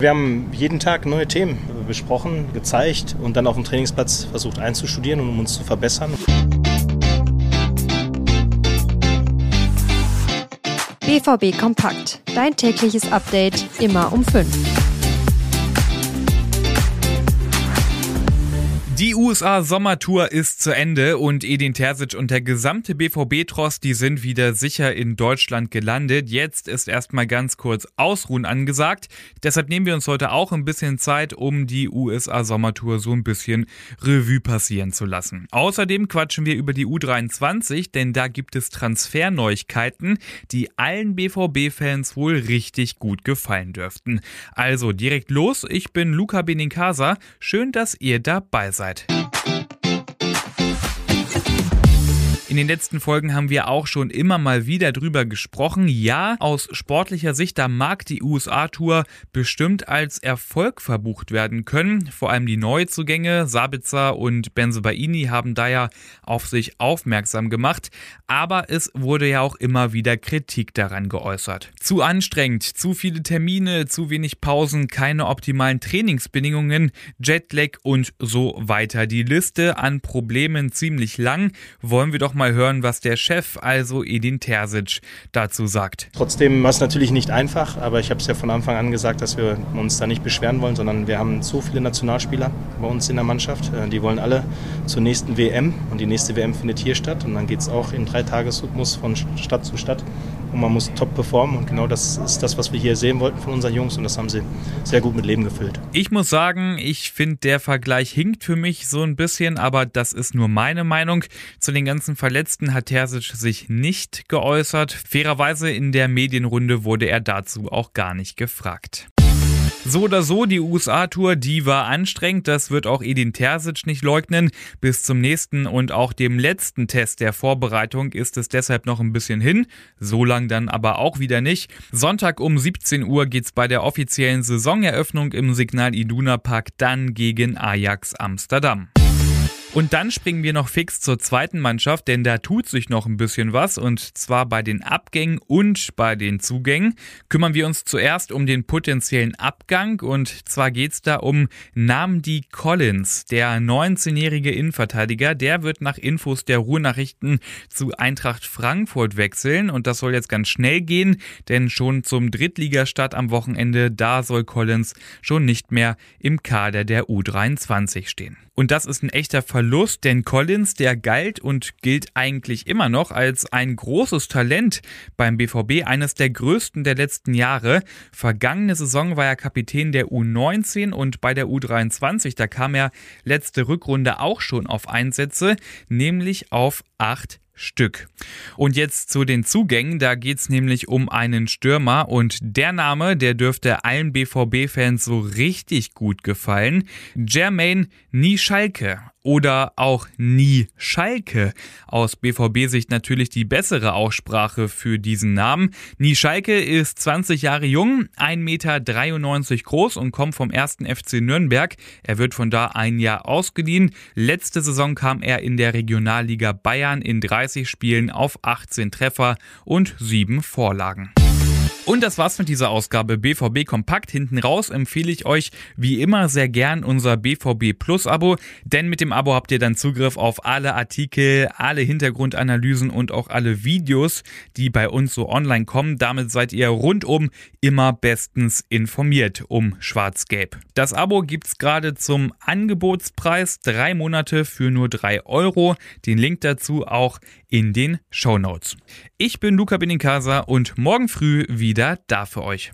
Wir haben jeden Tag neue Themen besprochen, gezeigt und dann auf dem Trainingsplatz versucht einzustudieren, um uns zu verbessern. BVB Kompakt. Dein tägliches Update immer um 5. Die USA-Sommertour ist zu Ende und Edin Terzic und der gesamte BVB-Tross, die sind wieder sicher in Deutschland gelandet. Jetzt ist erstmal ganz kurz Ausruhen angesagt. Deshalb nehmen wir uns heute auch ein bisschen Zeit, um die USA-Sommertour so ein bisschen Revue passieren zu lassen. Außerdem quatschen wir über die U23, denn da gibt es Transferneuigkeiten, die allen BVB-Fans wohl richtig gut gefallen dürften. Also direkt los, ich bin Luca Benincasa. Schön, dass ihr dabei seid In den letzten Folgen haben wir auch schon immer mal wieder drüber gesprochen. Ja, aus sportlicher Sicht, da mag die USA-Tour bestimmt als Erfolg verbucht werden können. Vor allem die Neuzugänge, Sabitzer und Benzobaini haben da ja auf sich aufmerksam gemacht. Aber es wurde ja auch immer wieder Kritik daran geäußert. Zu anstrengend, zu viele Termine, zu wenig Pausen, keine optimalen Trainingsbedingungen, Jetlag und so weiter. Die Liste an Problemen ziemlich lang. Wollen wir doch mal mal hören, was der Chef, also Edin Terzic, dazu sagt. Trotzdem war es natürlich nicht einfach, aber ich habe es ja von Anfang an gesagt, dass wir uns da nicht beschweren wollen, sondern wir haben so viele Nationalspieler bei uns in der Mannschaft. Äh, die wollen alle zur nächsten WM und die nächste WM findet hier statt und dann geht es auch in drei Tagesrhythmus von Stadt zu Stadt und man muss top performen und genau das ist das, was wir hier sehen wollten von unseren Jungs und das haben sie sehr gut mit Leben gefüllt. Ich muss sagen, ich finde der Vergleich hinkt für mich so ein bisschen, aber das ist nur meine Meinung. Zu den ganzen Verletzten hat Terzic sich nicht geäußert. Fairerweise in der Medienrunde wurde er dazu auch gar nicht gefragt. So oder so, die USA-Tour, die war anstrengend, das wird auch Edin Terzic nicht leugnen. Bis zum nächsten und auch dem letzten Test der Vorbereitung ist es deshalb noch ein bisschen hin, so lang dann aber auch wieder nicht. Sonntag um 17 Uhr geht's bei der offiziellen Saisoneröffnung im Signal Iduna Park dann gegen Ajax Amsterdam. Und dann springen wir noch fix zur zweiten Mannschaft, denn da tut sich noch ein bisschen was und zwar bei den Abgängen und bei den Zugängen. Kümmern wir uns zuerst um den potenziellen Abgang und zwar geht's da um Namdi Collins, der 19-jährige Innenverteidiger, der wird nach Infos der Ruhrnachrichten zu Eintracht Frankfurt wechseln und das soll jetzt ganz schnell gehen, denn schon zum Drittligastart am Wochenende, da soll Collins schon nicht mehr im Kader der U23 stehen. Und das ist ein echter Verlust, denn Collins, der galt und gilt eigentlich immer noch als ein großes Talent beim BVB, eines der größten der letzten Jahre. Vergangene Saison war er Kapitän der U19 und bei der U23, da kam er letzte Rückrunde auch schon auf Einsätze, nämlich auf acht Stück. Und jetzt zu den Zugängen. Da geht es nämlich um einen Stürmer und der Name, der dürfte allen BVB-Fans so richtig gut gefallen. Jermaine Nischalke oder auch Nie Schalke. Aus BVB-Sicht natürlich die bessere Aussprache für diesen Namen. Nie Schalke ist 20 Jahre jung, 1,93 Meter groß und kommt vom ersten FC Nürnberg. Er wird von da ein Jahr ausgeliehen. Letzte Saison kam er in der Regionalliga Bayern in 30 Spielen auf 18 Treffer und 7 Vorlagen. Und das war's mit dieser Ausgabe BVB Kompakt. Hinten raus empfehle ich euch wie immer sehr gern unser BVB Plus Abo, denn mit dem Abo habt ihr dann Zugriff auf alle Artikel, alle Hintergrundanalysen und auch alle Videos, die bei uns so online kommen. Damit seid ihr rundum immer bestens informiert um Schwarz-Gelb. Das Abo gibt's gerade zum Angebotspreis, drei Monate für nur drei Euro. Den Link dazu auch in den Show Notes. Ich bin Luca Benincasa und morgen früh wieder da für euch.